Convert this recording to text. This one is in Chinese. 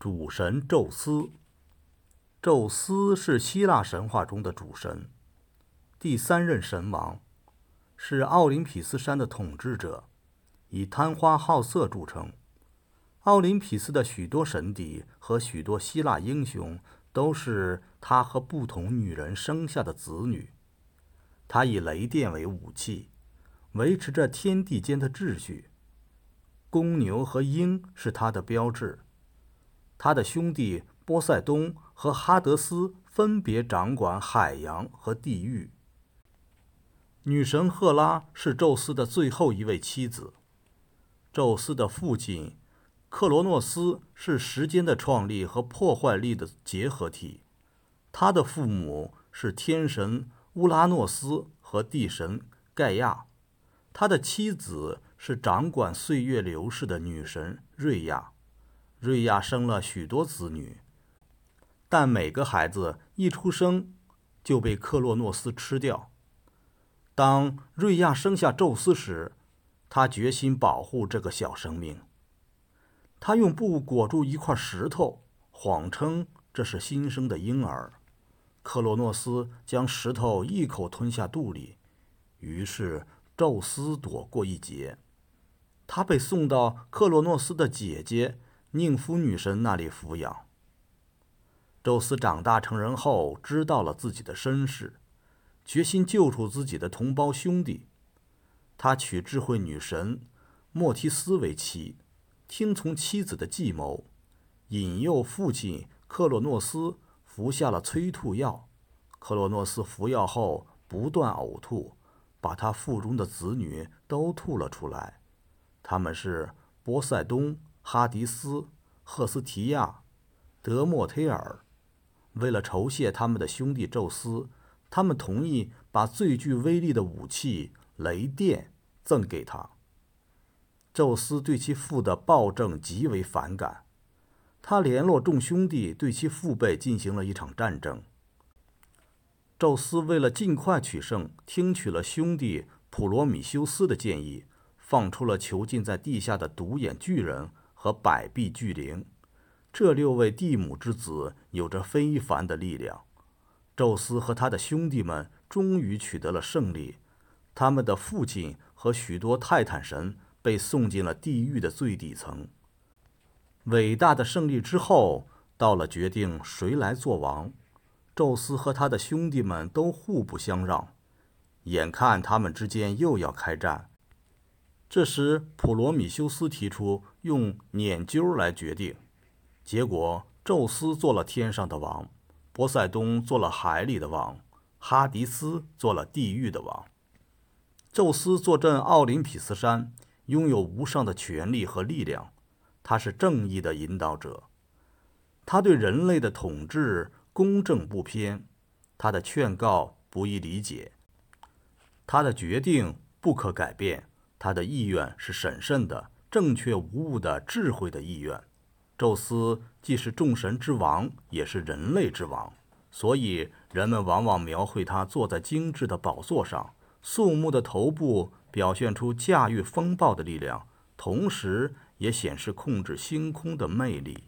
主神宙斯。宙斯是希腊神话中的主神，第三任神王，是奥林匹斯山的统治者，以贪花好色著称。奥林匹斯的许多神邸和许多希腊英雄都是他和不同女人生下的子女。他以雷电为武器，维持着天地间的秩序。公牛和鹰是他的标志。他的兄弟波塞冬和哈德斯分别掌管海洋和地狱。女神赫拉是宙斯的最后一位妻子。宙斯的父亲克罗诺斯是时间的创立和破坏力的结合体。他的父母是天神乌拉诺斯和地神盖亚。他的妻子。是掌管岁月流逝的女神瑞亚，瑞亚生了许多子女，但每个孩子一出生就被克洛诺斯吃掉。当瑞亚生下宙斯时，他决心保护这个小生命。他用布裹住一块石头，谎称这是新生的婴儿。克洛诺斯将石头一口吞下肚里，于是宙斯躲过一劫。他被送到克洛诺斯的姐姐宁芙女神那里抚养。宙斯长大成人后，知道了自己的身世，决心救出自己的同胞兄弟。他娶智慧女神莫提斯为妻，听从妻子的计谋，引诱父亲克洛诺斯服下了催吐药。克洛诺斯服药后不断呕吐，把他腹中的子女都吐了出来。他们是波塞冬、哈迪斯、赫斯提亚、德莫忒尔。为了酬谢他们的兄弟宙斯，他们同意把最具威力的武器雷电赠给他。宙斯对其父的暴政极为反感，他联络众兄弟对其父辈进行了一场战争。宙斯为了尽快取胜，听取了兄弟普罗米修斯的建议。放出了囚禁在地下的独眼巨人和百臂巨灵，这六位地母之子有着非凡的力量。宙斯和他的兄弟们终于取得了胜利，他们的父亲和许多泰坦神被送进了地狱的最底层。伟大的胜利之后，到了决定谁来做王，宙斯和他的兄弟们都互不相让，眼看他们之间又要开战。这时，普罗米修斯提出用捻阄来决定，结果宙斯做了天上的王，波塞冬做了海里的王，哈迪斯做了地狱的王。宙斯坐镇奥林匹斯山，拥有无上的权力和力量，他是正义的引导者，他对人类的统治公正不偏，他的劝告不易理解，他的决定不可改变。他的意愿是审慎的、正确无误的、智慧的意愿。宙斯既是众神之王，也是人类之王，所以人们往往描绘他坐在精致的宝座上，肃穆的头部表现出驾驭风暴的力量，同时也显示控制星空的魅力。